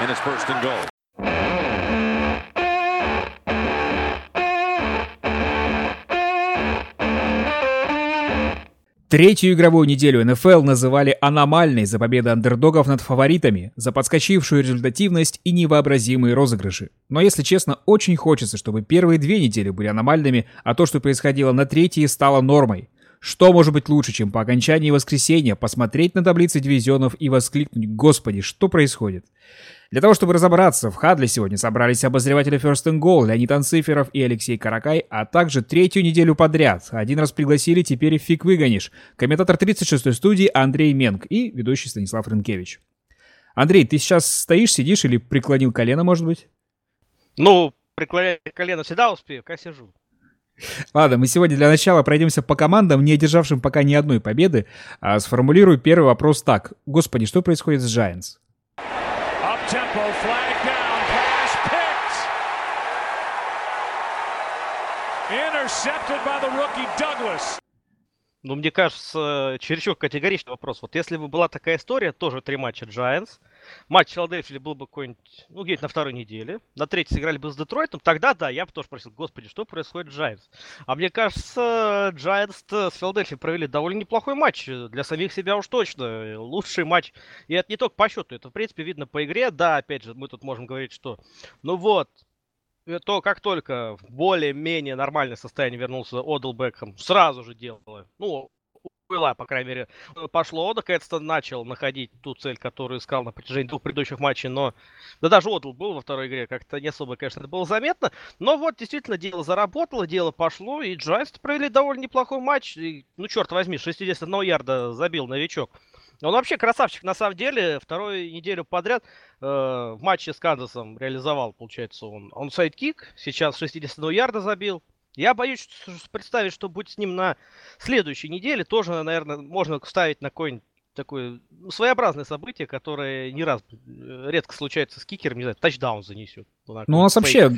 and it's first and goal. Третью игровую неделю НФЛ называли аномальной за победы андердогов над фаворитами, за подскочившую результативность и невообразимые розыгрыши. Но если честно, очень хочется, чтобы первые две недели были аномальными, а то, что происходило на третьей, стало нормой. Что может быть лучше, чем по окончании воскресенья посмотреть на таблицы дивизионов и воскликнуть «Господи, что происходит?». Для того, чтобы разобраться, в Хадле сегодня собрались обозреватели First and Goal Леонид Анциферов и Алексей Каракай, а также третью неделю подряд. Один раз пригласили, теперь фиг выгонишь. Комментатор 36-й студии Андрей Менг и ведущий Станислав Рынкевич. Андрей, ты сейчас стоишь, сидишь или преклонил колено, может быть? Ну, преклонять колено всегда успею, как сижу. Ладно, мы сегодня для начала пройдемся по командам, не одержавшим пока ни одной победы. А сформулирую первый вопрос так. Господи, что происходит с Giants? Tempo, flag down, pass picked. Intercepted by the rookie Douglas. Ну, мне кажется, чересчур категоричный вопрос. Вот если бы была такая история, тоже три матча Giants, матч Филадельфии был бы какой-нибудь, ну, где-то на второй неделе, на третьей сыграли бы с Детройтом, тогда да, я бы тоже спросил, господи, что происходит с Giants? А мне кажется, Giants с Филадельфией провели довольно неплохой матч, для самих себя уж точно, лучший матч, и это не только по счету, это, в принципе, видно по игре, да, опять же, мы тут можем говорить, что, ну вот, то как только в более-менее нормальное состояние вернулся Одел Бекхэм, сразу же делала. Ну, была, по крайней мере, пошло. Он наконец-то начал находить ту цель, которую искал на протяжении двух предыдущих матчей, но да даже Одл был во второй игре, как-то не особо, конечно, это было заметно. Но вот действительно дело заработало, дело пошло, и Джайентс провели довольно неплохой матч. И, ну, черт возьми, 61 ярда забил новичок. Он вообще красавчик, на самом деле. Вторую неделю подряд э, в матче с Канзасом реализовал, получается, он. Он сайдкик, сейчас 60 ярда забил. Я боюсь представить, что будет с ним на следующей неделе. Тоже, наверное, можно ставить на какой-нибудь такое ну, своеобразное событие, которое не раз э, редко случается с кикером, не знаю, тачдаун занесет. Ну, у нас вообще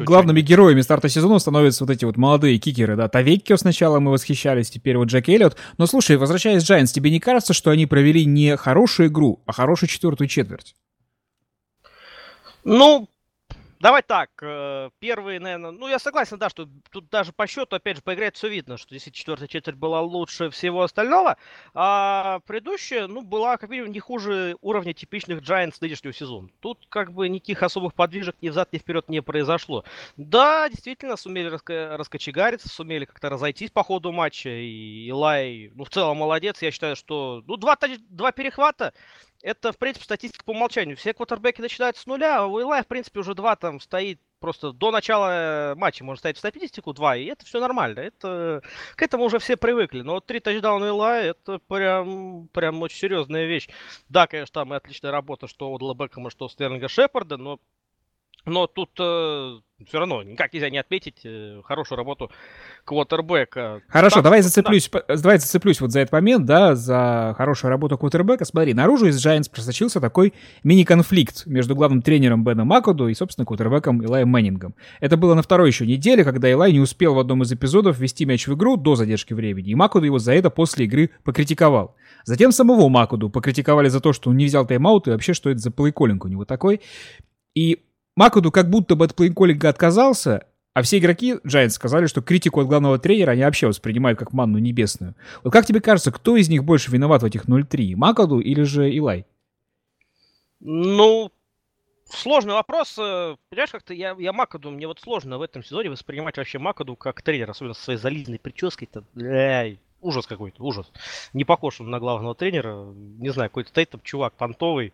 главными героями старта сезона становятся вот эти вот молодые кикеры, да. Тавеккио сначала мы восхищались, теперь вот Джек Эллиот. Но слушай, возвращаясь к Giants, тебе не кажется, что они провели не хорошую игру, а хорошую четвертую четверть? Ну, Давай так, э, первый, наверное, ну я согласен, да, что тут даже по счету, опять же, по игре все видно, что если четвертая четверть была лучше всего остального, а предыдущая, ну, была, как видим, не хуже уровня типичных Giants нынешнего сезона. Тут как бы никаких особых подвижек ни взад, ни вперед не произошло. Да, действительно, сумели раска- раскочегариться, сумели как-то разойтись по ходу матча, и Илай, ну, в целом молодец, я считаю, что, ну, два, два перехвата, это, в принципе, статистика по умолчанию. Все квотербеки начинают с нуля, а у Илая, в принципе, уже два там стоит просто до начала матча можно ставить в статистику 2, и это все нормально. Это, к этому уже все привыкли. Но три тачдауна Илая, это прям, прям очень серьезная вещь. Да, конечно, там и отличная работа, что у Дла Бекхэма, что у Стерлинга Шепарда, но но тут э, все равно никак нельзя не отметить э, хорошую работу квотербека. Хорошо, Там, давай зацеплюсь, да. давай зацеплюсь вот за этот момент, да, за хорошую работу квотербека. Смотри, наружу из Giants просочился такой мини-конфликт между главным тренером Беном Макоду и, собственно, квотербеком Илаем Мэннингом. Это было на второй еще неделе, когда Илай не успел в одном из эпизодов ввести мяч в игру до задержки времени, и Макоду его за это после игры покритиковал. Затем самого Макоду покритиковали за то, что он не взял тайм-аут и вообще, что это за плейколлинг у него такой. И Макуду как будто бы от плейнколлинга отказался, а все игроки Giants сказали, что критику от главного тренера они вообще воспринимают как манну небесную. Вот как тебе кажется, кто из них больше виноват в этих 0-3? Макаду или же Илай? Ну, сложный вопрос. Э, понимаешь, как-то я, я Макаду, мне вот сложно в этом сезоне воспринимать вообще Макаду как тренер, особенно со своей зализной прической. -то. Бля, ужас какой-то, ужас. Не похож он на главного тренера. Не знаю, какой-то там чувак понтовый.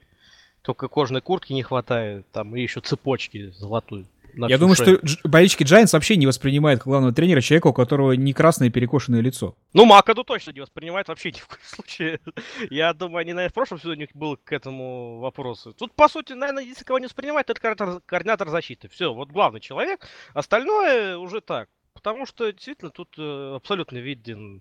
Только кожаной куртки не хватает, там и еще цепочки золотую. Я думаю, шею. что болельщики Giants вообще не воспринимают главного тренера человека, у которого не красное перекошенное лицо. Ну, Макаду точно не воспринимает вообще ни в коем случае. Я думаю, они, наверное, в прошлом сезоне был к этому вопросу. Тут, по сути, наверное, если кого не воспринимает, это координатор, координатор защиты. Все, вот главный человек. Остальное уже так. Потому что, действительно, тут э, абсолютно виден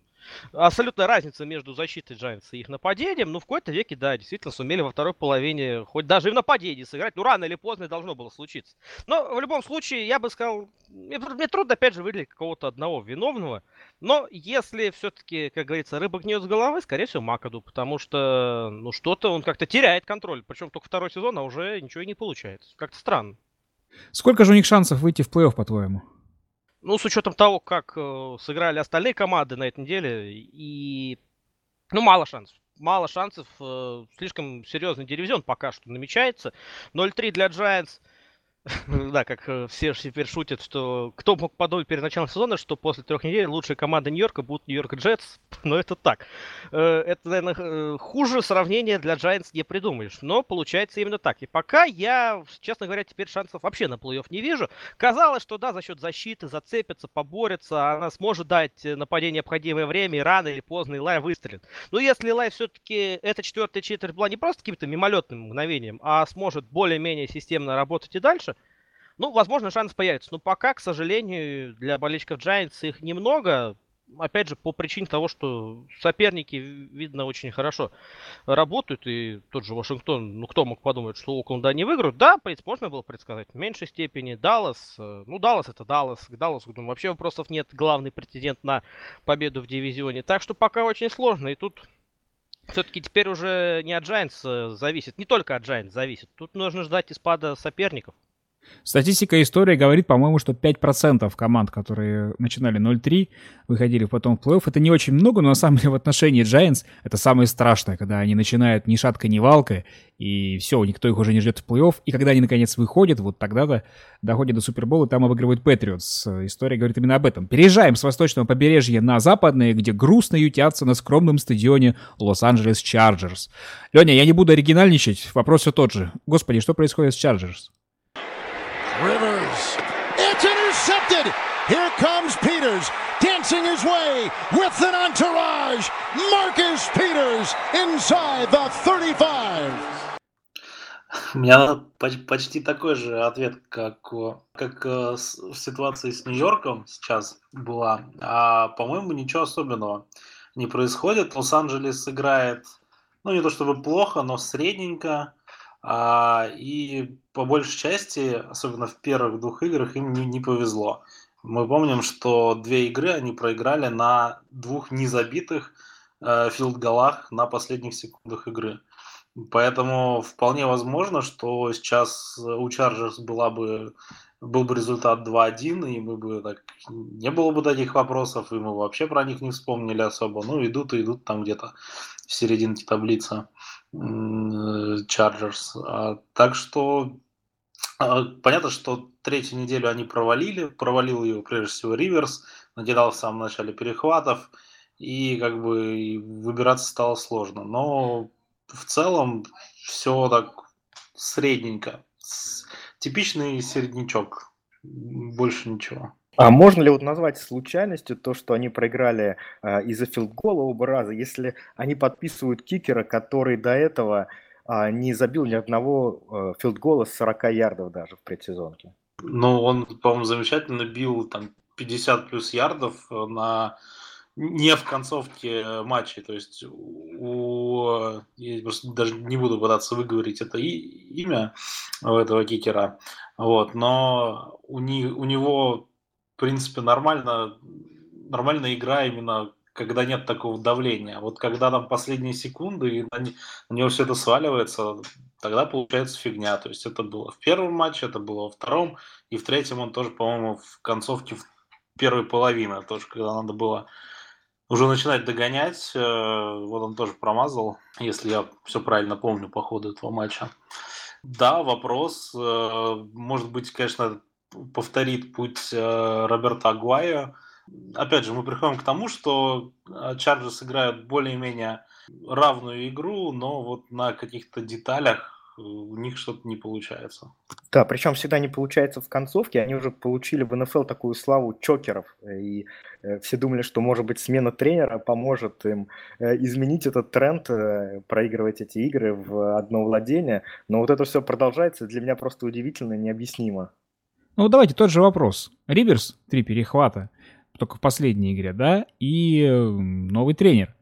абсолютная разница между защитой Giants и их нападением. Ну, в какой-то веке, да, действительно сумели во второй половине хоть даже и в нападении сыграть. Ну, рано или поздно должно было случиться. Но в любом случае, я бы сказал, мне, мне трудно, опять же, выделить какого-то одного виновного. Но если все-таки, как говорится, рыба гниет с головы, скорее всего, Макаду, потому что, ну, что-то он как-то теряет контроль. Причем только второй сезон, а уже ничего и не получается. Как-то странно. Сколько же у них шансов выйти в плей-офф, по-твоему? Ну, с учетом того, как э, сыграли остальные команды на этой неделе, и, ну, мало шансов. Мало шансов, э, слишком серьезный дивизион пока что намечается. 0-3 для Giants – да, как э, все теперь шутят, что кто мог подумать перед началом сезона, что после трех недель лучшая команда Нью-Йорка будут Нью-Йорк Джетс, но это так. Э, это, наверное, э, хуже сравнение для Giants не придумаешь, но получается именно так. И пока я, честно говоря, теперь шансов вообще на плей-офф не вижу. Казалось, что да, за счет защиты зацепится, поборется, она сможет дать нападение необходимое время, и рано или поздно Илай выстрелит. Но если Илай все-таки эта четвертая четверть была не просто каким-то мимолетным мгновением, а сможет более-менее системно работать и дальше, ну, возможно, шанс появится. Но пока, к сожалению, для болельщиков Giants их немного. Опять же, по причине того, что соперники, видно, очень хорошо работают. И тот же Вашингтон, ну, кто мог подумать, что Окленда не выиграют? Да, в можно было предсказать. В меньшей степени Даллас. Э, ну, Даллас это Даллас. К Далласу думаю, вообще вопросов нет. Главный претендент на победу в дивизионе. Так что пока очень сложно. И тут все-таки теперь уже не от Giants э, зависит, не только от Giants зависит. Тут нужно ждать испада соперников. Статистика истории говорит, по-моему, что 5% команд, которые начинали 0-3, выходили потом в плей-офф. Это не очень много, но на самом деле в отношении Giants это самое страшное, когда они начинают ни шатка, ни валка, и все, никто их уже не ждет в плей-офф. И когда они наконец выходят, вот тогда-то доходят до Супербола, и там обыгрывают Патриотс. История говорит именно об этом. Переезжаем с восточного побережья на западное, где грустно ютятся на скромном стадионе Лос-Анджелес Чарджерс. Леня, я не буду оригинальничать, вопрос все тот же. Господи, что происходит с Чарджерс? Rivers. It's intercepted. Here comes Peters dancing his way with an entourage. Marcus Peters inside the 35. У меня почти такой же ответ, как, как э, в ситуации с Нью-Йорком сейчас была. А, по-моему, ничего особенного не происходит. Лос-Анджелес играет, ну, не то чтобы плохо, но средненько. А, и по большей части, особенно в первых двух играх, им не, не повезло. Мы помним, что две игры они проиграли на двух незабитых э, филд-голах на последних секундах игры. Поэтому вполне возможно, что сейчас у Чарджерс была бы, был бы результат 2-1, и мы бы так, не было бы таких вопросов, и мы вообще про них не вспомнили особо. Ну, идут и идут там где-то в серединке таблицы. Чарджерс. А, так что а, понятно, что третью неделю они провалили. Провалил ее прежде всего Риверс. Наделал в самом начале перехватов. И как бы выбираться стало сложно. Но в целом все так средненько. Типичный середнячок. Больше ничего. А можно ли вот назвать случайностью то, что они проиграли э, из-за филдгола оба раза, если они подписывают кикера, который до этого э, не забил ни одного э, филдгола с 40 ярдов даже в предсезонке? Ну, он, по-моему, замечательно бил там 50 плюс ярдов на не в концовке матча. То есть у... Я просто даже не буду пытаться выговорить это и, имя этого кикера. Вот, но у, не, у него в принципе, нормально, нормальная игра именно когда нет такого давления. Вот когда там последние секунды, и на, на него все это сваливается, тогда получается фигня. То есть это было в первом матче, это было во втором, и в третьем он тоже, по-моему, в концовке в первой половины, тоже когда надо было уже начинать догонять, э, вот он тоже промазал, если я все правильно помню по ходу этого матча. Да, вопрос. Э, может быть, конечно, повторит путь э, Роберта Агуая. Опять же, мы приходим к тому, что Чарджерс играют более-менее равную игру, но вот на каких-то деталях у них что-то не получается. Да, причем всегда не получается в концовке. Они уже получили в НФЛ такую славу чокеров. И э, все думали, что, может быть, смена тренера поможет им э, изменить этот тренд, проигрывать эти игры в одно владение. Но вот это все продолжается. Для меня просто удивительно, необъяснимо. Ну, давайте тот же вопрос. Риверс, три перехвата. только в последней игре, да, и новый тренер,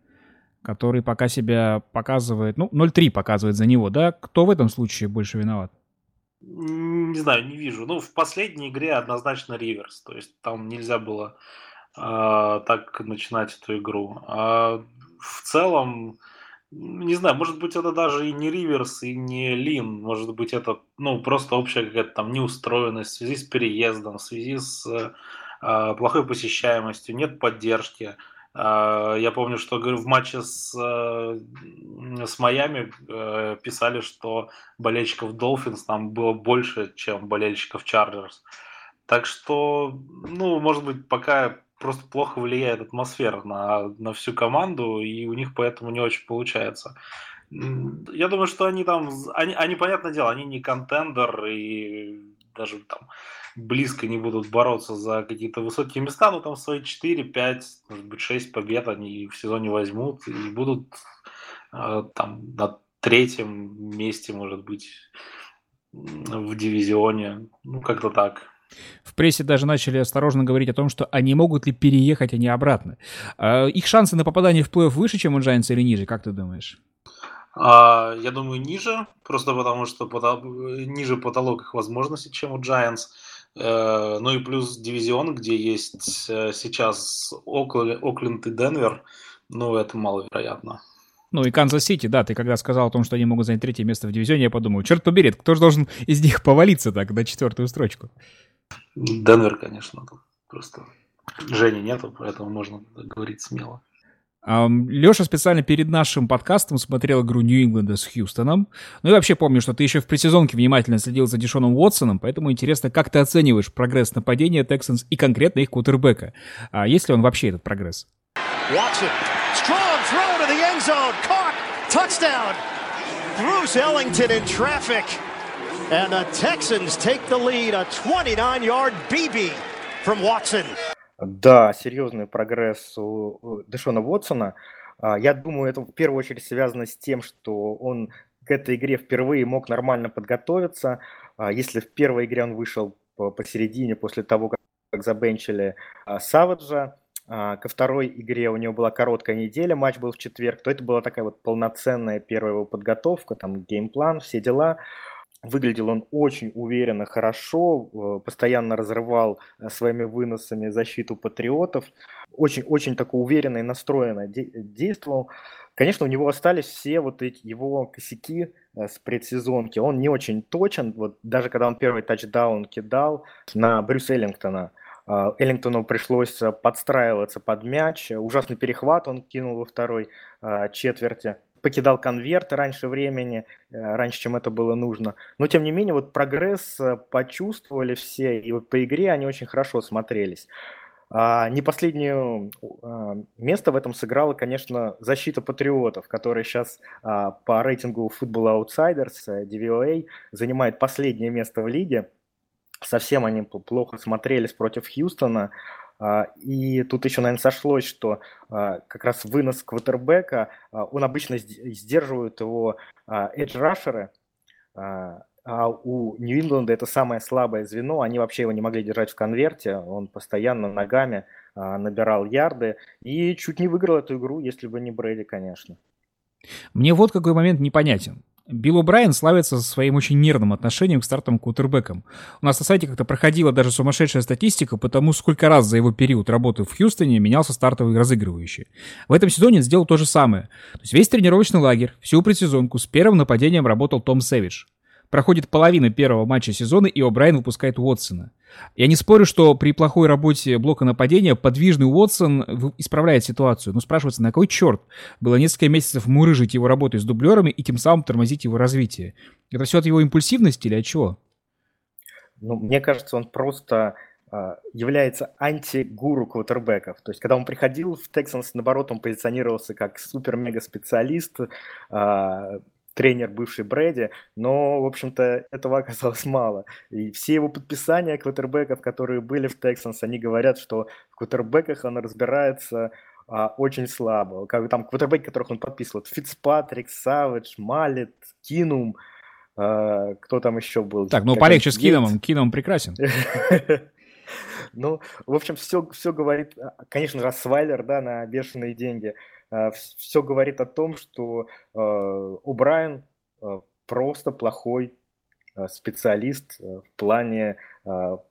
который пока себя показывает, ну, 0-3 показывает за него, да. Кто в этом случае больше виноват? Не знаю, не вижу. Ну, в последней игре однозначно Риверс. То есть там нельзя было э, так начинать эту игру. А в целом, не знаю, может быть, это даже и не Риверс, и не Лин. Может быть, это ну, просто общая какая-то там неустроенность в связи с переездом, в связи с э, плохой посещаемостью, нет поддержки. Э, я помню, что в матче с, э, с Майами э, писали, что болельщиков Долфинс там было больше, чем болельщиков Чарджерс. Так что, ну, может быть, пока просто плохо влияет атмосфера на, на всю команду, и у них поэтому не очень получается. Я думаю, что они там, они, они, понятное дело, они не контендер, и даже там близко не будут бороться за какие-то высокие места, но там свои 4, 5, может быть 6 побед они в сезоне возьмут и будут э, там на третьем месте, может быть, в дивизионе. Ну, как-то так. В прессе даже начали осторожно говорить о том, что они могут ли переехать, а не обратно. А их шансы на попадание в плей-офф выше, чем у Giants или ниже, как ты думаешь? А, я думаю, ниже, просто потому что потол... ниже потолок их возможностей, чем у Giants. Э, ну и плюс дивизион, где есть э, сейчас Окленд и Денвер, ну это маловероятно. Ну и Канзас-Сити, да, ты когда сказал о том, что они могут занять третье место в дивизионе, я подумал, черт побери, кто же должен из них повалиться так на четвертую строчку? Денвер, конечно, просто Жени нету, поэтому можно говорить смело. Леша специально перед нашим подкастом смотрел игру Нью-Ингланда с Хьюстоном. Ну и вообще помню, что ты еще в предсезонке внимательно следил за Дишоном Уотсоном, поэтому интересно, как ты оцениваешь прогресс нападения Texans и конкретно их кутербека. А есть ли он вообще этот прогресс? Touchdown. Bruce Ellington in traffic. And the Texans take the lead, a 29-yard BB from Watson. Да, серьезный прогресс у Дэшона Уотсона. А, я думаю, это в первую очередь связано с тем, что он к этой игре впервые мог нормально подготовиться. А, если в первой игре он вышел посередине после того, как забенчили а, Саваджа, ко второй игре у него была короткая неделя, матч был в четверг, то это была такая вот полноценная первая его подготовка, там геймплан, все дела. Выглядел он очень уверенно, хорошо, э, постоянно разрывал э, своими выносами защиту патриотов, очень-очень такой уверенно и настроенно действовал. Конечно, у него остались все вот эти его косяки э, с предсезонки. Он не очень точен, вот даже когда он первый тачдаун кидал на Брюс Эллингтона, Эллингтону пришлось подстраиваться под мяч. Ужасный перехват он кинул во второй четверти покидал конверты раньше времени, э, раньше, чем это было нужно. Но, тем не менее, вот прогресс э, почувствовали все, и вот по игре они очень хорошо смотрелись. А не последнее а, место в этом сыграла, конечно, защита патриотов, которая сейчас а, по рейтингу Football Outsiders, э, DVOA, занимает последнее место в лиге. Совсем они плохо смотрелись против Хьюстона. А, и тут еще, наверное, сошлось, что а, как раз вынос квотербека, а, он обычно сдерживает его эдж-рашеры, а у Нью-Ингланда это самое слабое звено, они вообще его не могли держать в конверте, он постоянно ногами набирал ярды и чуть не выиграл эту игру, если бы не Брэди, конечно. Мне вот какой момент непонятен. Билл О'Брайен славится своим очень нервным отношением к стартовым кутербэкам. У нас на сайте как-то проходила даже сумасшедшая статистика по тому, сколько раз за его период работы в Хьюстоне менялся стартовый разыгрывающий. В этом сезоне он сделал то же самое. То есть весь тренировочный лагерь, всю предсезонку с первым нападением работал Том Сэвидж. Проходит половина первого матча сезона, и О'Брайен выпускает Уотсона. Я не спорю, что при плохой работе блока нападения подвижный Уотсон исправляет ситуацию. Но спрашивается, на какой черт было несколько месяцев мурыжить его работой с дублерами и тем самым тормозить его развитие? Это все от его импульсивности или от чего? Ну, мне кажется, он просто э, является антигуру квотербеков. То есть, когда он приходил в Texans, наоборот, он позиционировался как супер-мега-специалист, э, тренер бывший Брэди, но, в общем-то, этого оказалось мало. И все его подписания квотербеков, которые были в Texans, они говорят, что в квотербеках он разбирается а, очень слабо. Как там квотербеки, которых он подписывал, Фицпатрик, Савидж, Малет, Кинум, а, кто там еще был? Так, ну полегче с Киномом, Кином прекрасен. Ну, в общем, все, все говорит, а, конечно же, Свайлер, да, на бешеные деньги. А, все говорит о том, что э, Брайан просто плохой специалист в плане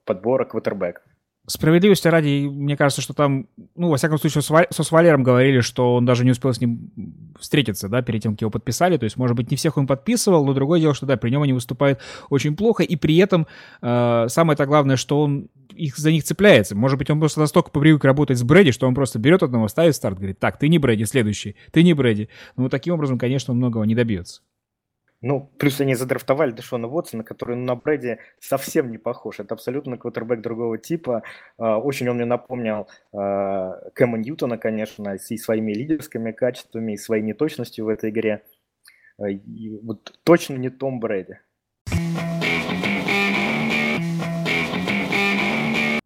подбора квотербеков. Справедливости ради, мне кажется, что там, ну, во всяком случае, со Свалером говорили, что он даже не успел с ним встретиться, да, перед тем, как его подписали. То есть, может быть, не всех он подписывал, но другое дело, что, да, при нем они выступают очень плохо, и при этом э, самое-то главное, что он их, за них цепляется. Может быть, он просто настолько привык работать с Брэди, что он просто берет одного, ставит старт, говорит, так, ты не Брэди, следующий, ты не Брэди. Ну, таким образом, конечно, он многого не добьется. Ну, плюс они задрафтовали Дэшона Уотсона, который на Брэди совсем не похож. Это абсолютно квотербек другого типа. А, очень он мне напомнил а, Кэма Ньютона, конечно, и своими лидерскими качествами, и своей неточностью в этой игре. А, и вот точно не Том Брэди.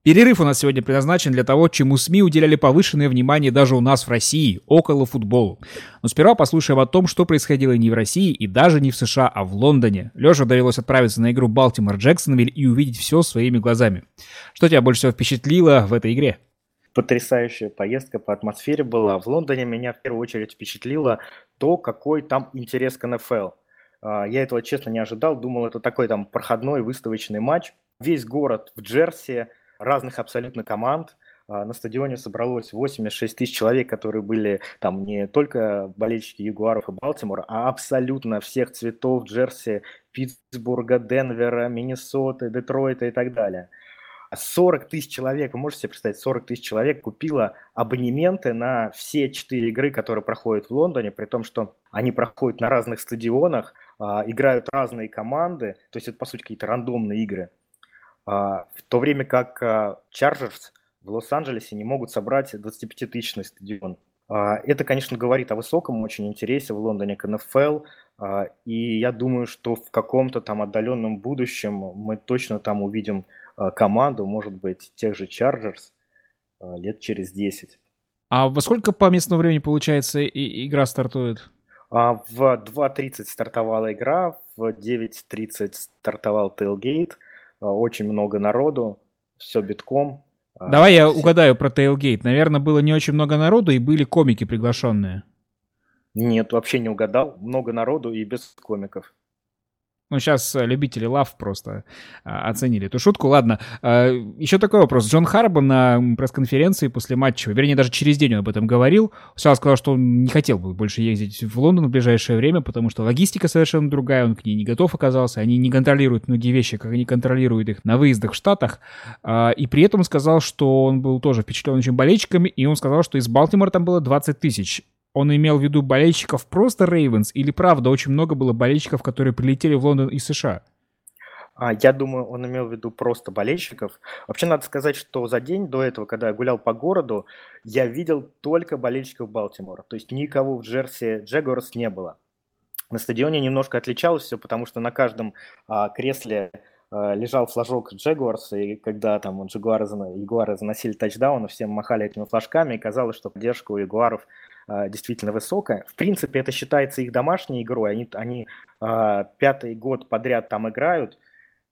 Перерыв у нас сегодня предназначен для того, чему СМИ уделяли повышенное внимание даже у нас в России, около футболу. Но сперва послушаем о том, что происходило не в России и даже не в США, а в Лондоне. Леша довелось отправиться на игру Балтимор Джексонвиль и увидеть все своими глазами. Что тебя больше всего впечатлило в этой игре? Потрясающая поездка по атмосфере была. В Лондоне меня в первую очередь впечатлило то, какой там интерес к НФЛ. А, я этого, честно, не ожидал. Думал, это такой там проходной выставочный матч. Весь город в Джерси, разных абсолютно команд. А, на стадионе собралось 86 тысяч человек, которые были там не только болельщики Ягуаров и Балтимора, а абсолютно всех цветов Джерси, Питтсбурга, Денвера, Миннесоты, Детройта и так далее. 40 тысяч человек, вы можете себе представить, 40 тысяч человек купило абонементы на все четыре игры, которые проходят в Лондоне, при том, что они проходят на разных стадионах, а, играют разные команды, то есть это, по сути, какие-то рандомные игры. А, в то время как Чарджерс в Лос-Анджелесе не могут собрать 25-тысячный стадион. А, это, конечно, говорит о высоком очень интересе в Лондоне к НФЛ, а, и я думаю, что в каком-то там отдаленном будущем мы точно там увидим команду, может быть, тех же Чарджерс лет через 10. А во сколько по местному времени, получается, и игра стартует? В 2.30 стартовала игра, в 9.30 стартовал Tailgate – очень много народу, все битком. А, Давай я угадаю про Tailgate. Наверное, было не очень много народу и были комики приглашенные. Нет, вообще не угадал. Много народу и без комиков. Ну, сейчас э, любители лав просто а, оценили эту шутку. Ладно, а, еще такой вопрос. Джон Харбо на пресс-конференции после матча, вернее, даже через день он об этом говорил, сразу сказал, что он не хотел бы больше ездить в Лондон в ближайшее время, потому что логистика совершенно другая, он к ней не готов оказался, они не контролируют многие вещи, как они контролируют их на выездах в Штатах. И при этом сказал, что он был тоже впечатлен очень болельщиками, и он сказал, что из Балтимора там было 20 тысяч он имел в виду болельщиков просто Рейвенс или правда очень много было болельщиков, которые прилетели в Лондон из США? А, я думаю, он имел в виду просто болельщиков. Вообще надо сказать, что за день до этого, когда я гулял по городу, я видел только болельщиков Балтимора. То есть никого в Джерси Джегорс не было. На стадионе немножко отличалось все, потому что на каждом а, кресле а, лежал флажок Джегуарс, и когда там Джагуары, Ягуары заносили тачдаун, всем махали этими флажками, и казалось, что поддержка у Ягуаров действительно высокая. В принципе, это считается их домашней игрой. Они, они а, пятый год подряд там играют.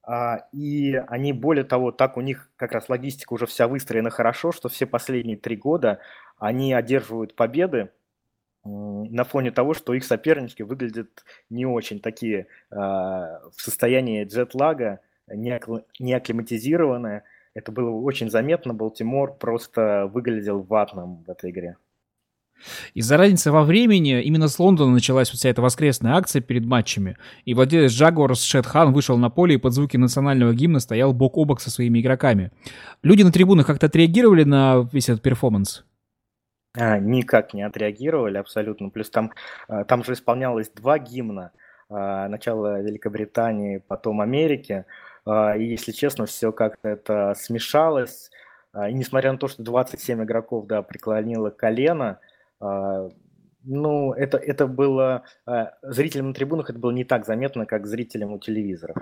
А, и они, более того, так у них как раз логистика уже вся выстроена хорошо, что все последние три года они одерживают победы на фоне того, что их соперники выглядят не очень такие в состоянии джетлага, не акклиматизированные. Это было очень заметно. Балтимор просто выглядел ватным в этой игре. Из-за разницы во времени именно с Лондона началась вся эта воскресная акция перед матчами, и владелец Джагуарс Шетхан вышел на поле и под звуки национального гимна стоял бок о бок со своими игроками. Люди на трибунах как-то отреагировали на весь этот перформанс? А, никак не отреагировали абсолютно. Плюс там, а, там же исполнялось два гимна. А, начало Великобритании, потом Америки. А, и, если честно, все как-то это смешалось. И несмотря на то, что 27 игроков, да, преклонило колено, ну, это, это было... А, зрителям на трибунах это было не так заметно, как зрителям у телевизоров.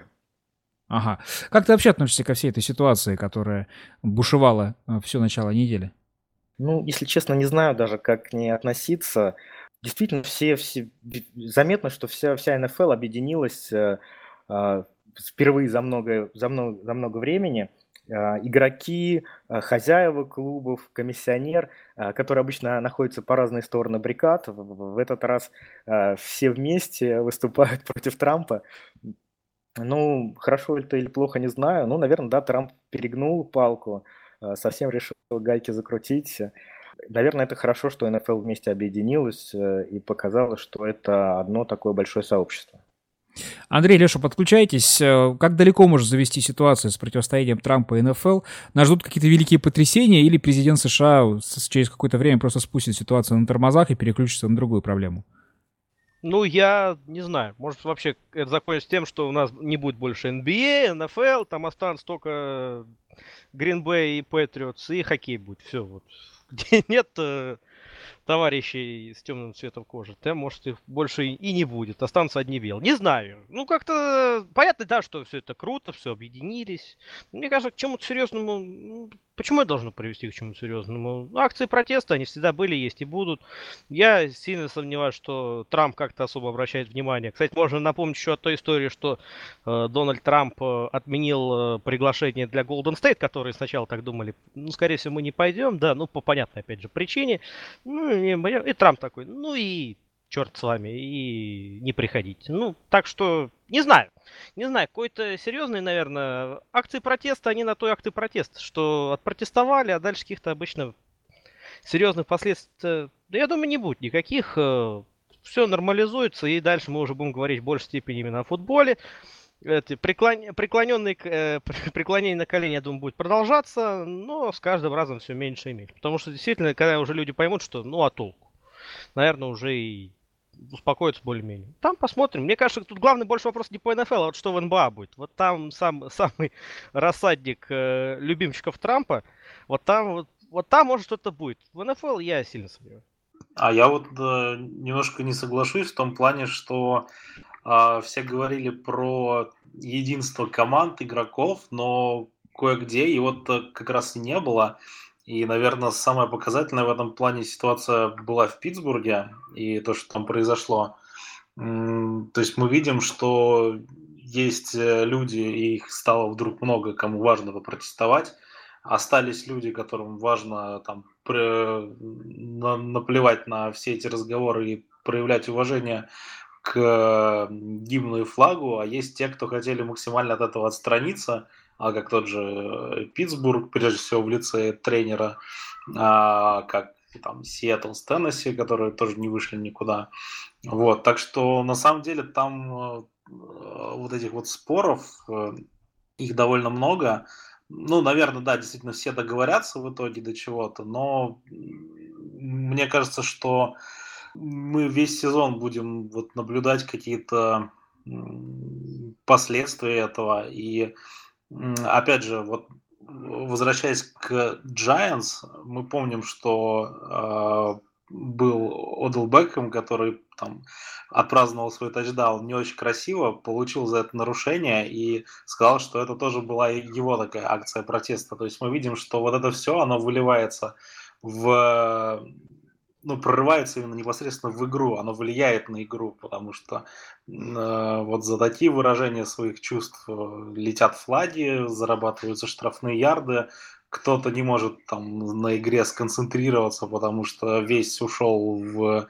Ага. Как ты вообще относишься ко всей этой ситуации, которая бушевала а, все начало недели? Ну, если честно, не знаю даже, как к ней относиться. Действительно, все, все заметно, что вся, вся НФЛ объединилась э, впервые за много, за, много, за много времени. Игроки, хозяева клубов, комиссионер, которые обычно находятся по разные стороны бригад. В этот раз все вместе выступают против Трампа. Ну, хорошо это или плохо, не знаю. Ну, наверное, да, Трамп перегнул палку, совсем решил гайки закрутить. Наверное, это хорошо, что НФЛ вместе объединилась э, и показала, что это одно такое большое сообщество. Андрей, Леша, подключайтесь. Э, как далеко может завести ситуация с противостоянием Трампа и НФЛ? Нас ждут какие-то великие потрясения или президент США через какое-то время просто спустит ситуацию на тормозах и переключится на другую проблему? Ну, я не знаю. Может, вообще это закончится тем, что у нас не будет больше NBA, NFL, там останутся только Green Bay и Patriots, и хоккей будет. Все, вот где нет э, товарищей с темным цветом кожи, то, может, их больше и не будет. Останутся одни белые. Не знаю. Ну, как-то понятно, да, что все это круто, все объединились. Мне кажется, к чему-то серьезному ну, Почему это должно привести к чему-то серьезному? Акции протеста, они всегда были, есть и будут. Я сильно сомневаюсь, что Трамп как-то особо обращает внимание. Кстати, можно напомнить еще о той истории, что э, Дональд Трамп э, отменил э, приглашение для Golden State, которые сначала так думали, ну, скорее всего, мы не пойдем, да, ну, по понятной, опять же, причине. Ну, и, и Трамп такой, ну и черт с вами, и не приходите. Ну, так что, не знаю. Не знаю, какой-то серьезный, наверное, акции протеста, они на той акты протеста, что отпротестовали, а дальше каких-то обычно серьезных последствий, да я думаю, не будет никаких. Э, Все нормализуется, и дальше мы уже будем говорить в большей степени именно о футболе. Эти преклон... преклоненные, э, преклонение на колени, я думаю, будет продолжаться, но с каждым разом все меньше и меньше. Потому что действительно, когда уже люди поймут, что ну а толку, наверное, уже и успокоиться более-менее. Там посмотрим. Мне кажется, тут главный больше вопрос не по НФЛ, а вот что в НБА будет. Вот там сам, самый рассадник э, любимчиков Трампа, вот там, вот, вот там может что-то будет. В НФЛ я сильно сомневаюсь. А я вот э, немножко не соглашусь в том плане, что э, все говорили про единство команд, игроков, но кое-где и вот э, как раз и не было. И, наверное, самая показательная в этом плане ситуация была в Питтсбурге и то, что там произошло. То есть мы видим, что есть э, люди, и их стало вдруг много, кому важно попротестовать. Остались люди, которым важно там наплевать на все эти разговоры и проявлять уважение к гимну и флагу, а есть те, кто хотели максимально от этого отстраниться – а как тот же э, Питтсбург, прежде всего в лице тренера, а, как там Сиэтл с Теннесси, которые тоже не вышли никуда. Вот, так что на самом деле там э, вот этих вот споров, э, их довольно много. Ну, наверное, да, действительно все договорятся в итоге до чего-то, но мне кажется, что мы весь сезон будем вот наблюдать какие-то последствия этого, и опять же, вот возвращаясь к Giants, мы помним, что э, был Одел Бекхэм, который там отпраздновал свой тачдаун не очень красиво, получил за это нарушение и сказал, что это тоже была его такая акция протеста. То есть мы видим, что вот это все, оно выливается в ну, прорывается именно непосредственно в игру, оно влияет на игру, потому что э, вот за такие выражения своих чувств э, летят флаги, зарабатываются штрафные ярды, кто-то не может там на игре сконцентрироваться, потому что весь ушел в,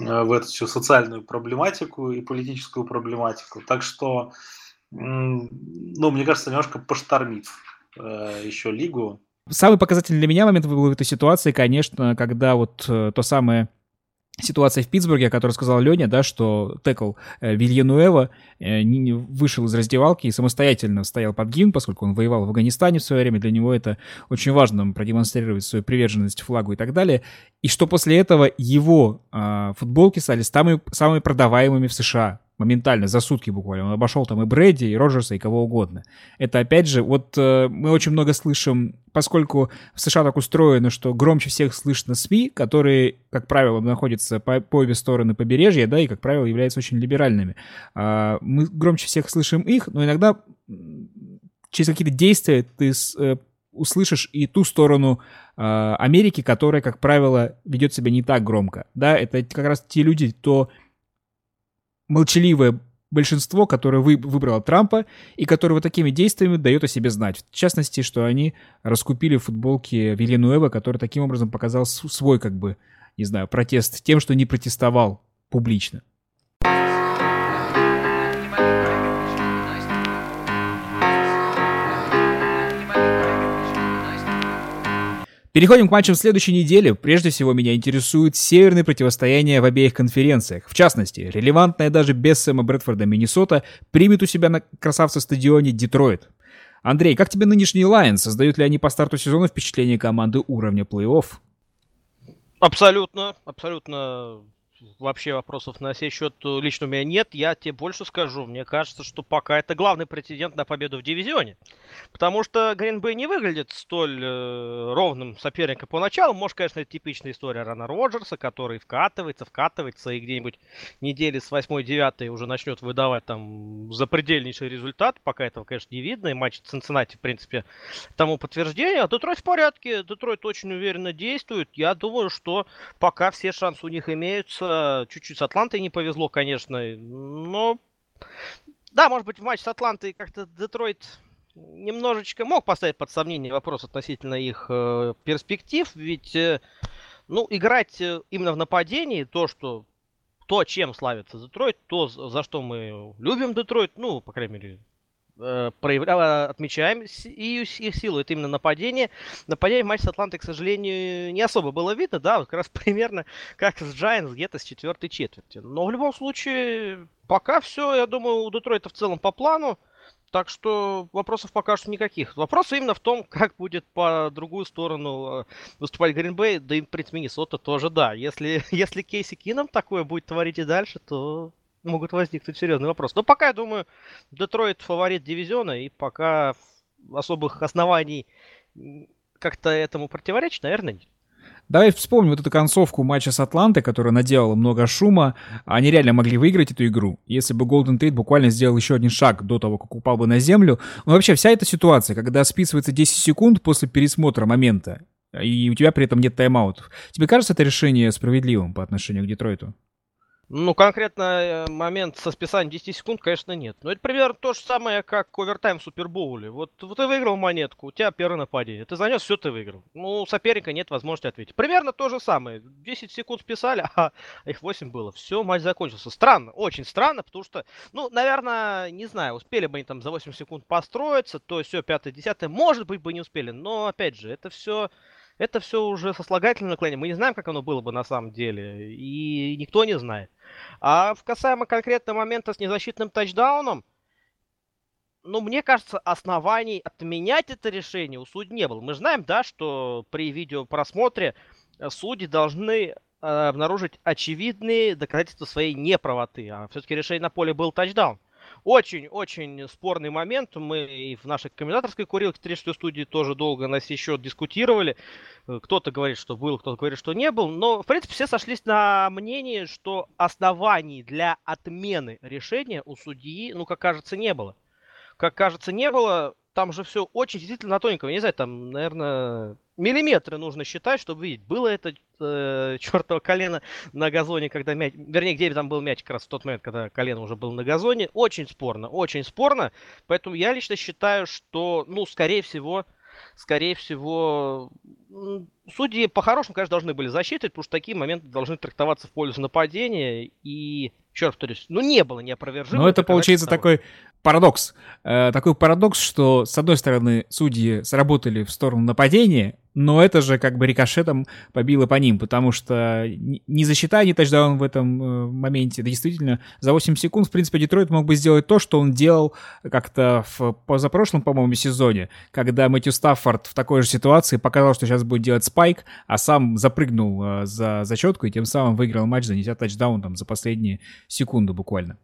э, в эту всю социальную проблематику и политическую проблематику. Так что, ну, мне кажется, немножко поштормит э, еще лигу, Самый показательный для меня момент был в этой ситуации, конечно, когда вот э, то самое ситуация в Питтсбурге, о которой сказал Леня, да, что текл э, Вильянуэва э, вышел из раздевалки и самостоятельно стоял под гимн, поскольку он воевал в Афганистане в свое время, для него это очень важно продемонстрировать свою приверженность флагу и так далее, и что после этого его э, футболки стали самыми, самыми продаваемыми в США моментально, за сутки буквально. Он обошел там и Брэди, и Роджерса, и кого угодно. Это, опять же, вот э, мы очень много слышим, поскольку в США так устроено, что громче всех слышно СМИ, которые, как правило, находятся по, по обе стороны побережья, да, и, как правило, являются очень либеральными. А, мы громче всех слышим их, но иногда через какие-то действия ты э, услышишь и ту сторону э, Америки, которая, как правило, ведет себя не так громко. Да, это как раз те люди, кто молчаливое большинство, которое вы, выбрало Трампа и которое вот такими действиями дает о себе знать. В частности, что они раскупили футболки Вильянуэва, который таким образом показал свой, как бы, не знаю, протест тем, что не протестовал публично. Переходим к матчам следующей недели. Прежде всего, меня интересует северное противостояние в обеих конференциях. В частности, релевантная даже без Сэма Брэдфорда Миннесота примет у себя на красавце стадионе Детройт. Андрей, как тебе нынешний Лайон? Создают ли они по старту сезона впечатление команды уровня плей-офф? Абсолютно, абсолютно вообще вопросов на сей счет лично у меня нет. Я тебе больше скажу. Мне кажется, что пока это главный претендент на победу в дивизионе. Потому что Гринбей не выглядит столь э, ровным соперником поначалу. Может, конечно, это типичная история Рана Роджерса, который вкатывается, вкатывается и где-нибудь недели с 8-9 уже начнет выдавать там запредельнейший результат. Пока этого, конечно, не видно. И матч Цинциннати, в принципе, тому подтверждение. А Детройт в порядке. Детройт очень уверенно действует. Я думаю, что пока все шансы у них имеются чуть-чуть с Атлантой не повезло, конечно, но... Да, может быть, в матч с Атлантой как-то Детройт немножечко мог поставить под сомнение вопрос относительно их э, перспектив, ведь, э, ну, играть э, именно в нападении, то, что то, чем славится Детройт, то, за что мы любим Детройт, ну, по крайней мере, Э, проявляла, отмечаем и их силу. Это именно нападение. Нападение в матче с Атлантой, к сожалению, не особо было видно, да, вот как раз примерно как с Giants где-то с четвертой четверти. Но в любом случае, пока все, я думаю, у Детройта в целом по плану. Так что вопросов пока что никаких. Вопрос именно в том, как будет по другую сторону э, выступать Гринбей, да и, в принципе, Миннесота тоже, да. Если, если Кейси Кином такое будет творить и дальше, то могут возникнуть серьезные вопросы. Но пока, я думаю, Детройт фаворит дивизиона, и пока особых оснований как-то этому противоречить, наверное, нет. Давай вспомним вот эту концовку матча с Атлантой, которая наделала много шума. Они реально могли выиграть эту игру, если бы Голден Тейт буквально сделал еще один шаг до того, как упал бы на землю. Но вообще вся эта ситуация, когда списывается 10 секунд после пересмотра момента, и у тебя при этом нет тайм-аутов. Тебе кажется это решение справедливым по отношению к Детройту? Ну, конкретно э, момент со списанием 10 секунд, конечно, нет. Но это примерно то же самое, как овертайм в Супербоуле. Вот, вот ты выиграл монетку, у тебя первое нападение. Ты занес, все, ты выиграл. Ну, у соперника нет возможности ответить. Примерно то же самое. 10 секунд списали, а их 8 было. Все, матч закончился. Странно, очень странно, потому что, ну, наверное, не знаю, успели бы они там за 8 секунд построиться, то все, 5-10, может быть, бы не успели. Но, опять же, это все это все уже сослагательное наклонение. Мы не знаем, как оно было бы на самом деле. И никто не знает. А в касаемо конкретного момента с незащитным тачдауном, ну, мне кажется, оснований отменять это решение у судей не было. Мы знаем, да, что при видеопросмотре э, судьи должны э, обнаружить очевидные доказательства своей неправоты. А все-таки решение на поле был тачдаун. Очень-очень спорный момент. Мы и в нашей комментаторской курилке 36 студии тоже долго на сей счет дискутировали. Э, кто-то говорит, что был, кто-то говорит, что не был. Но, в принципе, все сошлись на мнении, что оснований для отмены решения у судьи, ну, как кажется, не было. Как кажется, не было. Там же все очень действительно на тоненьком. Я не знаю, там, наверное, миллиметры нужно считать, чтобы видеть, было это э, чертово колено на газоне, когда мяч, вернее, где там был мяч как раз в тот момент, когда колено уже было на газоне, очень спорно, очень спорно, поэтому я лично считаю, что, ну, скорее всего, скорее всего, судьи по-хорошему, конечно, должны были засчитывать, потому что такие моменты должны трактоваться в пользу нападения, и, еще раз повторюсь, ну, не было неопровержимого. Ну, это получается того. такой парадокс. Э, такой парадокс, что, с одной стороны, судьи сработали в сторону нападения, но это же как бы рикошетом побило по ним, потому что не засчитая они тачдаун в этом э, моменте, да действительно, за 8 секунд, в принципе, Детройт мог бы сделать то, что он делал как-то в позапрошлом, по-моему, сезоне, когда Мэтью Стаффорд в такой же ситуации показал, что сейчас будет делать спайк, а сам запрыгнул э, за зачетку и тем самым выиграл матч, занеся тачдаун там за последние секунды буквально.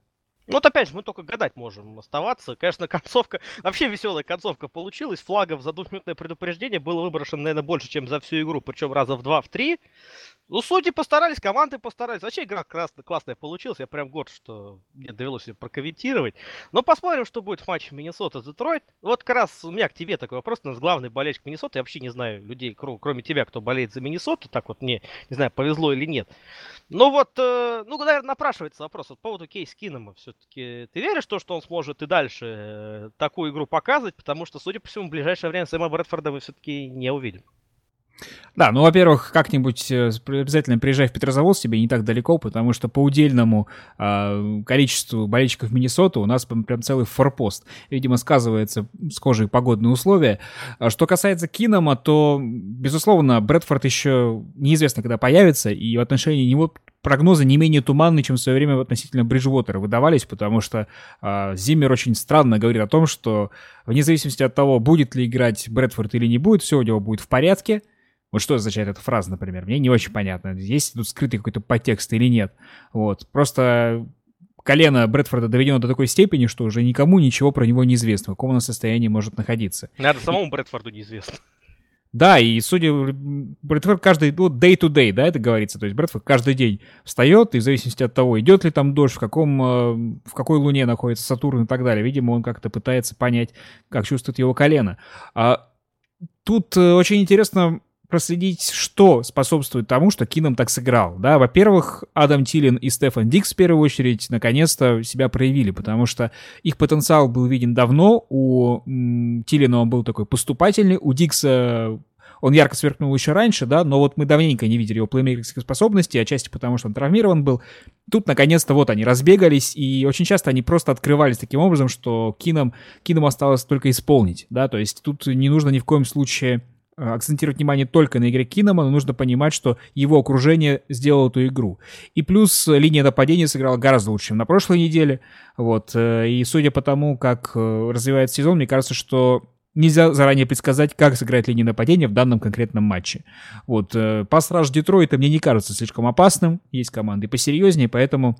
Ну вот опять же, мы только гадать можем оставаться. Конечно, концовка, вообще веселая концовка получилась. Флагов за двухминутное предупреждение было выброшено, наверное, больше, чем за всю игру, причем раза в два, в три. Ну, судьи постарались, команды постарались. Вообще игра классная, классная получилась. Я прям горд, что мне довелось ее прокомментировать. Но посмотрим, что будет в матче Миннесота-Детройт. Вот как раз у меня к тебе такой вопрос. У нас главный болельщик Миннесоты. Я вообще не знаю людей, кроме тебя, кто болеет за Миннесоту. Так вот мне, не знаю, повезло или нет. Ну вот, э, ну, наверное, напрашивается вопрос вот по поводу Кейс Кинома все все-таки ты веришь в то, что он сможет и дальше э, такую игру показывать, потому что, судя по всему, в ближайшее время Сэма Брэдфорда мы все-таки не увидим. Да, ну, во-первых, как-нибудь э, обязательно приезжай в Петрозаводск, тебе не так далеко, потому что по удельному э, количеству болельщиков Миннесоты у нас прям, прям целый форпост. Видимо, сказывается схожие погодные условия. А что касается Кинома, то, безусловно, Брэдфорд еще неизвестно, когда появится, и в отношении него прогнозы не менее туманные, чем в свое время относительно Бриджвотера выдавались, потому что э, Зиммер очень странно говорит о том, что вне зависимости от того, будет ли играть Брэдфорд или не будет, все у него будет в порядке, вот что означает эта фраза, например? Мне не очень понятно. Есть тут скрытый какой-то подтекст или нет. Вот. Просто колено Брэдфорда доведено до такой степени, что уже никому ничего про него не известно, в каком он состоянии может находиться. Надо самому Брэдфорду неизвестно. Да, и судя... Брэдфорд каждый... Ну, day to day, да, это говорится. То есть Брэдфорд каждый день встает, и в зависимости от того, идет ли там дождь, в, каком, э, в какой луне находится Сатурн и так далее, видимо, он как-то пытается понять, как чувствует его колено. А тут э, очень интересно проследить, что способствует тому, что Кином так сыграл. Да, во-первых, Адам Тилин и Стефан Дикс в первую очередь наконец-то себя проявили, потому что их потенциал был виден давно. У Тилина он был такой поступательный, у Дикса он ярко сверкнул еще раньше, да, но вот мы давненько не видели его плеймейкерских способностей, отчасти потому, что он травмирован был. Тут, наконец-то, вот они разбегались, и очень часто они просто открывались таким образом, что кином, кином осталось только исполнить, да, то есть тут не нужно ни в коем случае акцентировать внимание только на игре Кинома, но нужно понимать, что его окружение сделало эту игру. И плюс э, линия нападения сыграла гораздо лучше, чем на прошлой неделе. Вот. Э, и судя по тому, как развивается сезон, мне кажется, что нельзя заранее предсказать, как сыграет линия нападения в данном конкретном матче. Вот. Пас-раш Детройта мне не кажется слишком опасным. Есть команды посерьезнее, поэтому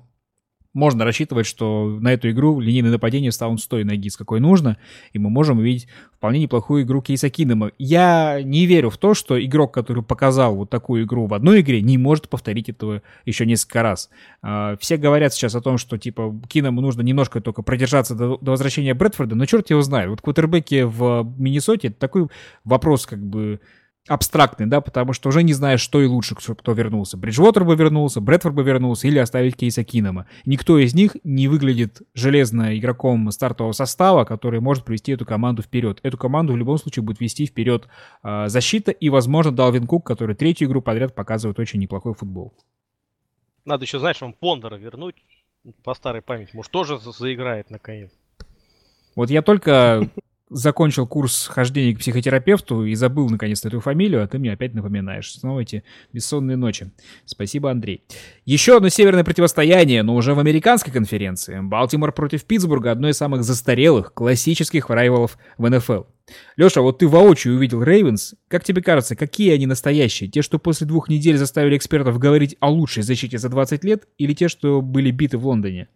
можно рассчитывать, что на эту игру линейное нападение станут с той ноги, с какой нужно, и мы можем увидеть вполне неплохую игру Кейса Кинема. Я не верю в то, что игрок, который показал вот такую игру в одной игре, не может повторить этого еще несколько раз. А, все говорят сейчас о том, что типа Киному нужно немножко только продержаться до, до возвращения Брэдфорда, но черт его знает. Вот квотербеки в Миннесоте это такой вопрос как бы абстрактный, да, потому что уже не знаешь, что и лучше, кто вернулся. Бриджвотер бы вернулся, Брэдфорд бы вернулся или оставить Кейса Кинома. Никто из них не выглядит железно игроком стартового состава, который может привести эту команду вперед. Эту команду в любом случае будет вести вперед э, защита и, возможно, Далвин Кук, который третью игру подряд показывает очень неплохой футбол. Надо еще, знаешь, вам Пондера вернуть по старой памяти. Может, тоже заиграет наконец. Вот я только закончил курс хождения к психотерапевту и забыл наконец-то эту фамилию, а ты мне опять напоминаешь. Снова эти бессонные ночи. Спасибо, Андрей. Еще одно северное противостояние, но уже в американской конференции. Балтимор против Питтсбурга, одно из самых застарелых, классических райвелов в НФЛ. Леша, вот ты воочию увидел Рейвенс. Как тебе кажется, какие они настоящие? Те, что после двух недель заставили экспертов говорить о лучшей защите за 20 лет, или те, что были биты в Лондоне?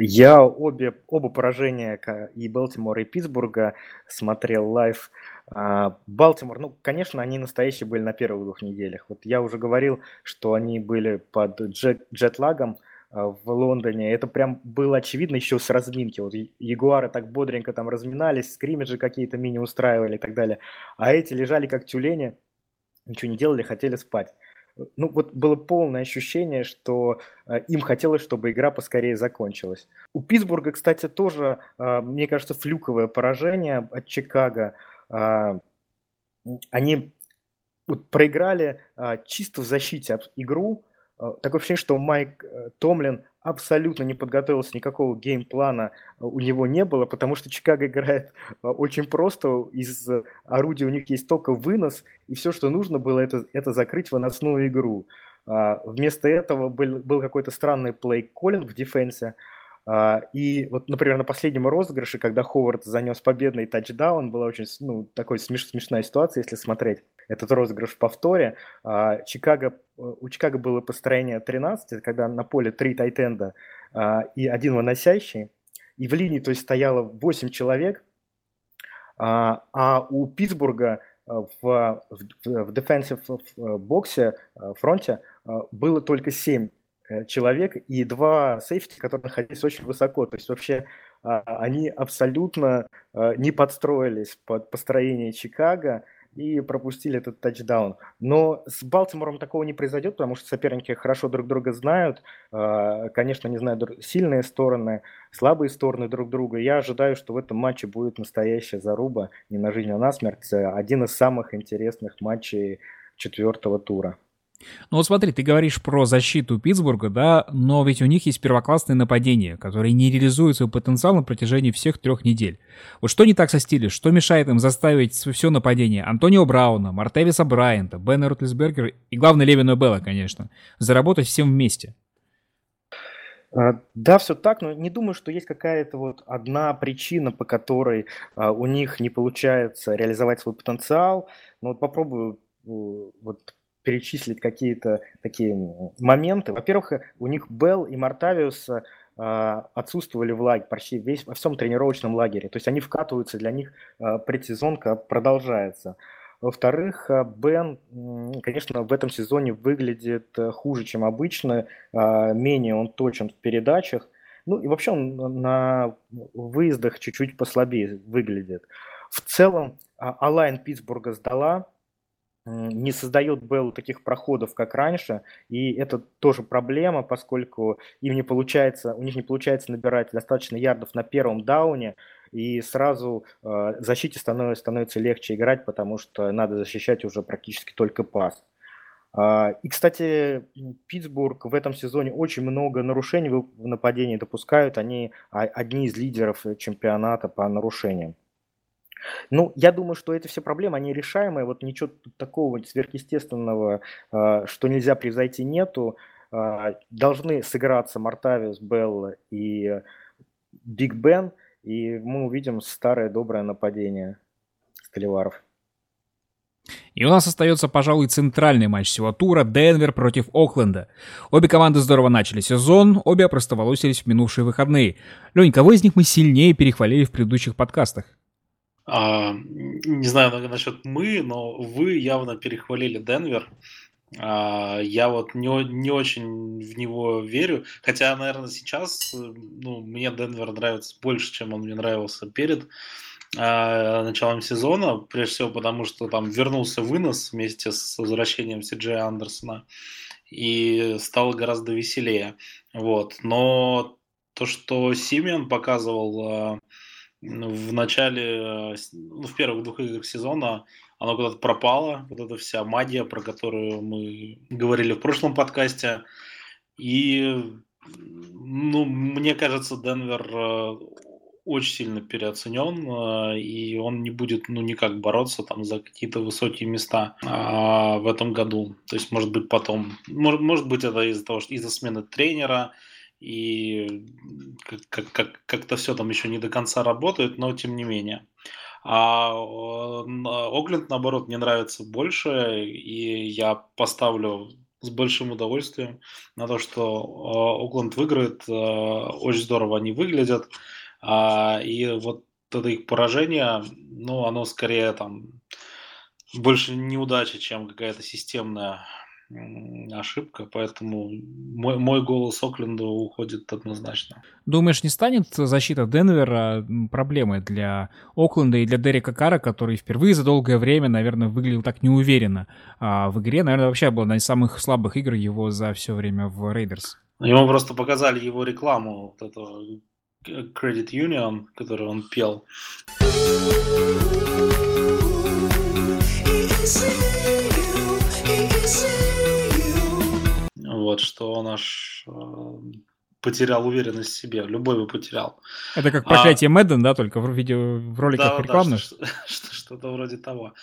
Я обе, оба поражения и Балтимора, и Питтсбурга смотрел live. А, Балтимор, ну, конечно, они настоящие были на первых двух неделях. Вот я уже говорил, что они были под джет, джетлагом а, в Лондоне. Это прям было очевидно еще с разминки. Вот Ягуары так бодренько там разминались, скримиджи какие-то мини устраивали и так далее. А эти лежали как тюлени, ничего не делали, хотели спать ну вот было полное ощущение, что э, им хотелось, чтобы игра поскорее закончилась. У Питтсбурга, кстати, тоже, э, мне кажется, флюковое поражение от Чикаго. Э, они проиграли чисто в защите игру. Такое ощущение, что Майк Томлин абсолютно не подготовился, никакого геймплана э, у него не было, потому что Чикаго играет э, очень просто, из орудия у них есть только вынос, и все, что нужно было, это, это закрыть выносную игру. А, вместо этого был, был какой-то странный плей-коллинг в дефенсе, а, и вот, например, на последнем розыгрыше, когда Ховард занес победный тачдаун, была очень ну, такой смеш, смешная ситуация, если смотреть этот розыгрыш в повторе. А, Чикаго, э, у Чикаго было построение 13, когда на поле три тайтенда а, и один выносящий, и в линии то есть стояло 8 человек, а у Питтсбурга э, в, в, в defensive э, боксе, фронте было только 7 Э, человек и два сейфти, которые находились очень высоко. То есть вообще а, они абсолютно а, не подстроились под построение Чикаго. И пропустили этот тачдаун. Но с Балтимором такого не произойдет, потому что соперники хорошо друг друга знают. А, конечно, не знают сильные стороны, слабые стороны друг друга. Я ожидаю, что в этом матче будет настоящая заруба, не на жизнь, а на смерть. Один из самых интересных матчей четвертого тура. Ну вот смотри, ты говоришь про защиту Питтсбурга, да, но ведь у них есть первоклассные нападения, которые не реализуют свой потенциал на протяжении всех трех недель. Вот что не так со стилем? Что мешает им заставить все нападение Антонио Брауна, Мартевиса Брайанта, Бена Ротлисбергера и, главное, Левина Белла, конечно, заработать всем вместе? А, да, все так, но не думаю, что есть какая-то вот одна причина, по которой а, у них не получается реализовать свой потенциал. Но вот попробую вот перечислить какие-то такие моменты. Во-первых, у них Белл и Мартавиус а, отсутствовали в лагере, почти весь, во всем тренировочном лагере. То есть они вкатываются, для них а, предсезонка продолжается. Во-вторых, а, Бен, конечно, в этом сезоне выглядит хуже, чем обычно, менее он точен в передачах. Ну и вообще он на выездах чуть-чуть послабее выглядит. В целом, Алайн Питтсбурга сдала, не создает Белл таких проходов, как раньше, и это тоже проблема, поскольку им не получается, у них не получается набирать достаточно ярдов на первом дауне, и сразу э, защите становится, становится легче играть, потому что надо защищать уже практически только пас. Э, и, кстати, Питтсбург в этом сезоне очень много нарушений в нападении допускают, они одни из лидеров чемпионата по нарушениям. Ну, я думаю, что эти все проблемы, они решаемые, вот ничего такого сверхъестественного, а, что нельзя превзойти, нету. А, должны сыграться Мартавиус, Белла и Биг Бен, и мы увидим старое доброе нападение Столиваров. И у нас остается, пожалуй, центральный матч всего тура – Денвер против Окленда. Обе команды здорово начали сезон, обе опростоволосились в минувшие выходные. Лень, кого из них мы сильнее перехвалили в предыдущих подкастах? А, не знаю насчет мы, но вы явно перехвалили Денвер. А, я вот не, не очень в него верю. Хотя, наверное, сейчас ну, мне Денвер нравится больше, чем он мне нравился перед а, началом сезона. Прежде всего потому, что там вернулся вынос вместе с возвращением Си Андерсона. И стало гораздо веселее. Вот. Но то, что Симеон показывал а, в начале, ну, в первых двух играх сезона оно куда-то пропало, вот эта вся магия, про которую мы говорили в прошлом подкасте. И, ну, мне кажется, Денвер э, очень сильно переоценен, э, и он не будет, ну, никак бороться там за какие-то высокие места а, в этом году. То есть, может быть, потом, может, может быть, это из-за того, что из-за смены тренера, и как- как- как-то все там еще не до конца работает, но тем не менее. А Огленд, наоборот, мне нравится больше, и я поставлю с большим удовольствием на то, что Окленд выиграет. Очень здорово они выглядят. А, и вот это их поражение, ну, оно скорее там больше неудача, чем какая-то системная ошибка, поэтому мой, мой голос Окленду уходит однозначно. Думаешь, не станет защита Денвера проблемой для Окленда и для Дерека Кара, который впервые за долгое время, наверное, выглядел так неуверенно а в игре? Наверное, вообще была одна из самых слабых игр его за все время в Рейдерс. Ему просто показали его рекламу, вот этого Credit Union, которую он пел. Вот, что он аж э, потерял уверенность в себе. Любой бы потерял. Это как проклятие а, Мэдден, да, только в видео в роликах да, рекламных? Да, что-то вроде того.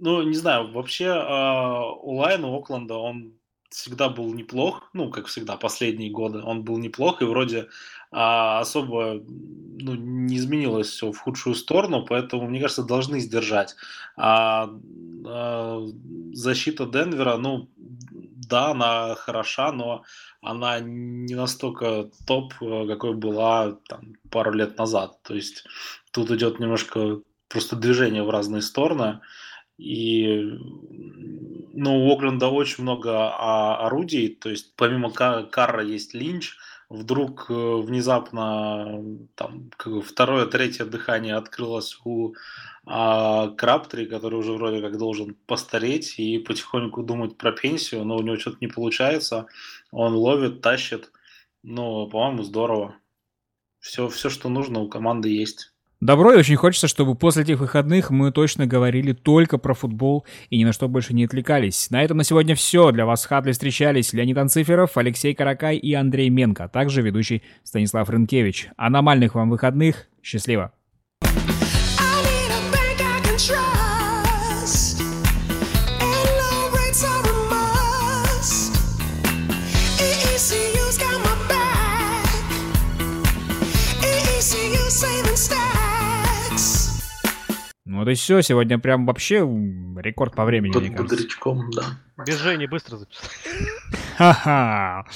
Ну, не знаю, вообще э, у Лайна Окленда он всегда был неплох, ну, как всегда, последние годы он был неплох, и вроде а, особо ну, не изменилось все в худшую сторону, поэтому, мне кажется, должны сдержать. А, а, защита Денвера, ну, да, она хороша, но она не настолько топ, э, какой была там, пару лет назад. То есть тут идет немножко просто движение в разные стороны. И ну, у Окленда очень много орудий, то есть помимо Карра есть Линч, вдруг внезапно там второе, третье дыхание открылось у а Краптри, который уже вроде как должен постареть и потихоньку думать про пенсию, но у него что-то не получается. Он ловит, тащит. Ну, по-моему, здорово. Все, все, что нужно, у команды есть. Добро, и очень хочется, чтобы после этих выходных мы точно говорили только про футбол и ни на что больше не отвлекались. На этом на сегодня все. Для вас в Хадле встречались Леонид Анциферов, Алексей Каракай и Андрей Менко, а также ведущий Станислав Рынкевич. А нормальных вам выходных. Счастливо! Ну вот и все, сегодня прям вообще рекорд по времени, Под, мне кажется. Бодрячком, да. Без Жени быстро записал. Ха-ха.